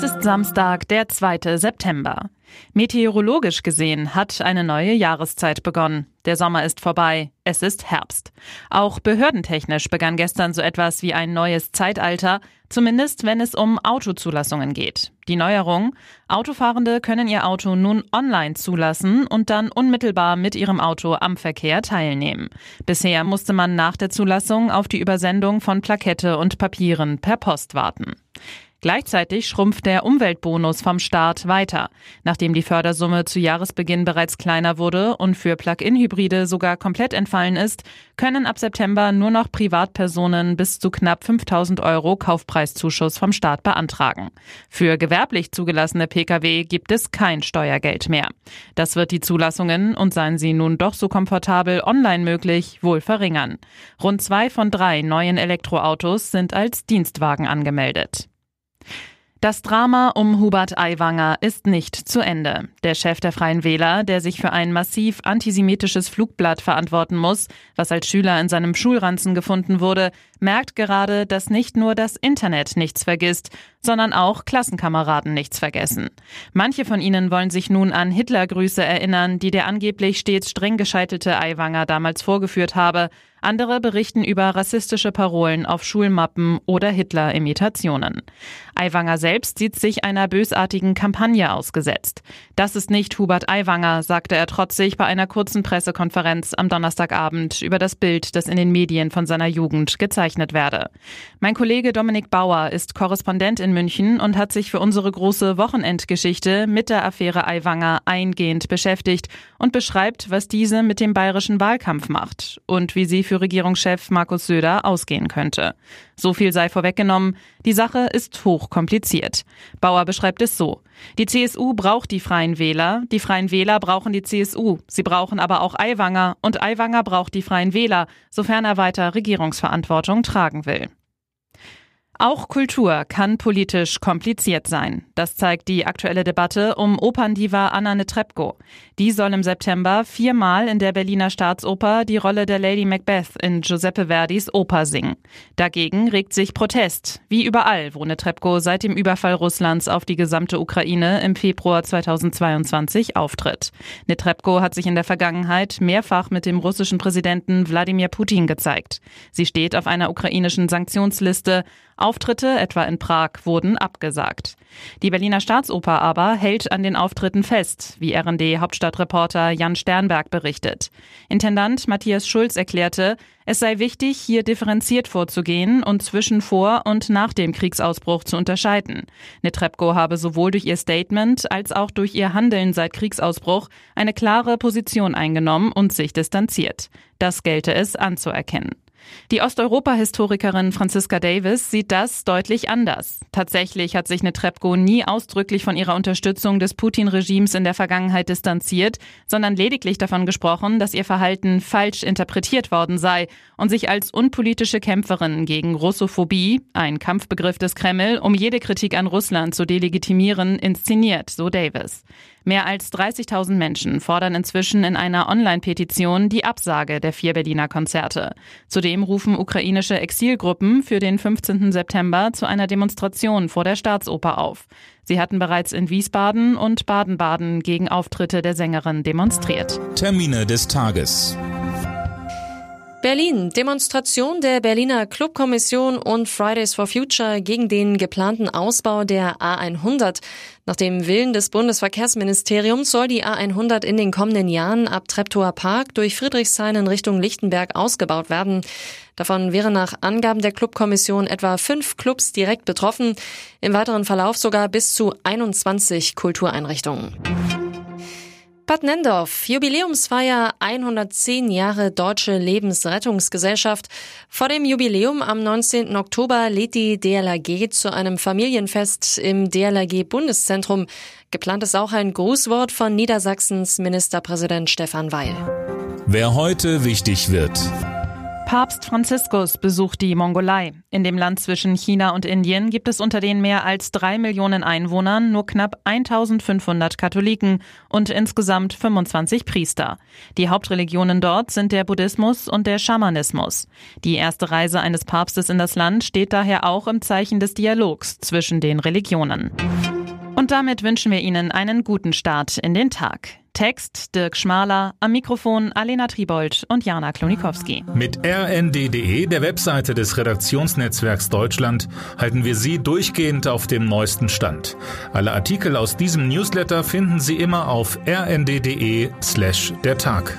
Es ist Samstag, der 2. September. Meteorologisch gesehen hat eine neue Jahreszeit begonnen. Der Sommer ist vorbei, es ist Herbst. Auch behördentechnisch begann gestern so etwas wie ein neues Zeitalter, zumindest wenn es um Autozulassungen geht. Die Neuerung, Autofahrende können ihr Auto nun online zulassen und dann unmittelbar mit ihrem Auto am Verkehr teilnehmen. Bisher musste man nach der Zulassung auf die Übersendung von Plakette und Papieren per Post warten. Gleichzeitig schrumpft der Umweltbonus vom Staat weiter. Nachdem die Fördersumme zu Jahresbeginn bereits kleiner wurde und für Plug-in-Hybride sogar komplett entfallen ist, können ab September nur noch Privatpersonen bis zu knapp 5000 Euro Kaufpreiszuschuss vom Staat beantragen. Für gewerblich zugelassene Pkw gibt es kein Steuergeld mehr. Das wird die Zulassungen, und seien sie nun doch so komfortabel online möglich, wohl verringern. Rund zwei von drei neuen Elektroautos sind als Dienstwagen angemeldet. Das Drama um Hubert Aiwanger ist nicht zu Ende. Der Chef der Freien Wähler, der sich für ein massiv antisemitisches Flugblatt verantworten muss, was als Schüler in seinem Schulranzen gefunden wurde, merkt gerade, dass nicht nur das Internet nichts vergisst, sondern auch Klassenkameraden nichts vergessen. Manche von ihnen wollen sich nun an Hitlergrüße erinnern, die der angeblich stets streng gescheitelte Aiwanger damals vorgeführt habe. Andere berichten über rassistische Parolen auf Schulmappen oder Hitler-Imitationen. Aiwanger selbst sieht sich einer bösartigen Kampagne ausgesetzt. Das ist nicht Hubert Aiwanger, sagte er trotzig bei einer kurzen Pressekonferenz am Donnerstagabend über das Bild, das in den Medien von seiner Jugend gezeichnet werde. Mein Kollege Dominik Bauer ist Korrespondent in München und hat sich für unsere große Wochenendgeschichte mit der Affäre Aiwanger eingehend beschäftigt und beschreibt, was diese mit dem bayerischen Wahlkampf macht und wie sie für Regierungschef Markus Söder ausgehen könnte. So viel sei vorweggenommen, die Sache ist hochkompliziert. Bauer beschreibt es so. Die CSU braucht die Freien Wähler, die Freien Wähler brauchen die CSU, sie brauchen aber auch Aiwanger und Aiwanger braucht die Freien Wähler, sofern er weiter Regierungsverantwortung tragen will. Auch Kultur kann politisch kompliziert sein. Das zeigt die aktuelle Debatte um Operndiva Anna Netrebko. Die soll im September viermal in der Berliner Staatsoper die Rolle der Lady Macbeth in Giuseppe Verdis Oper singen. Dagegen regt sich Protest, wie überall, wo Netrebko seit dem Überfall Russlands auf die gesamte Ukraine im Februar 2022 auftritt. Netrebko hat sich in der Vergangenheit mehrfach mit dem russischen Präsidenten Wladimir Putin gezeigt. Sie steht auf einer ukrainischen Sanktionsliste. Auftritte, etwa in Prag, wurden abgesagt. Die Berliner Staatsoper aber hält an den Auftritten fest, wie RND-Hauptstadtreporter Jan Sternberg berichtet. Intendant Matthias Schulz erklärte, es sei wichtig, hier differenziert vorzugehen und zwischen vor und nach dem Kriegsausbruch zu unterscheiden. Netrebko habe sowohl durch ihr Statement als auch durch ihr Handeln seit Kriegsausbruch eine klare Position eingenommen und sich distanziert. Das gelte es anzuerkennen. Die Osteuropa-Historikerin Franziska Davis sieht das deutlich anders. Tatsächlich hat sich Netrebko nie ausdrücklich von ihrer Unterstützung des Putin-Regimes in der Vergangenheit distanziert, sondern lediglich davon gesprochen, dass ihr Verhalten falsch interpretiert worden sei und sich als unpolitische Kämpferin gegen Russophobie, ein Kampfbegriff des Kreml, um jede Kritik an Russland zu delegitimieren, inszeniert, so Davis. Mehr als 30.000 Menschen fordern inzwischen in einer Online-Petition die Absage der vier Berliner Konzerte. Zudem rufen ukrainische Exilgruppen für den 15. September zu einer Demonstration vor der Staatsoper auf. Sie hatten bereits in Wiesbaden und Baden-Baden gegen Auftritte der Sängerin demonstriert. Termine des Tages. Berlin. Demonstration der Berliner Clubkommission und Fridays for Future gegen den geplanten Ausbau der A100. Nach dem Willen des Bundesverkehrsministeriums soll die A100 in den kommenden Jahren ab Treptower Park durch Friedrichshain in Richtung Lichtenberg ausgebaut werden. Davon wären nach Angaben der Clubkommission etwa fünf Clubs direkt betroffen, im weiteren Verlauf sogar bis zu 21 Kultureinrichtungen. Bad Nendorf, Jubiläumsfeier 110 Jahre Deutsche Lebensrettungsgesellschaft. Vor dem Jubiläum am 19. Oktober lädt die DLRG zu einem Familienfest im DLRG Bundeszentrum. Geplant ist auch ein Grußwort von Niedersachsens Ministerpräsident Stefan Weil. Wer heute wichtig wird. Papst Franziskus besucht die Mongolei. In dem Land zwischen China und Indien gibt es unter den mehr als drei Millionen Einwohnern nur knapp 1500 Katholiken und insgesamt 25 Priester. Die Hauptreligionen dort sind der Buddhismus und der Schamanismus. Die erste Reise eines Papstes in das Land steht daher auch im Zeichen des Dialogs zwischen den Religionen. Und damit wünschen wir Ihnen einen guten Start in den Tag. Text Dirk Schmaler, am Mikrofon Alena Tribold und Jana Klonikowski. Mit rnd.de, der Webseite des Redaktionsnetzwerks Deutschland, halten wir Sie durchgehend auf dem neuesten Stand. Alle Artikel aus diesem Newsletter finden Sie immer auf rnd.de slash der Tag.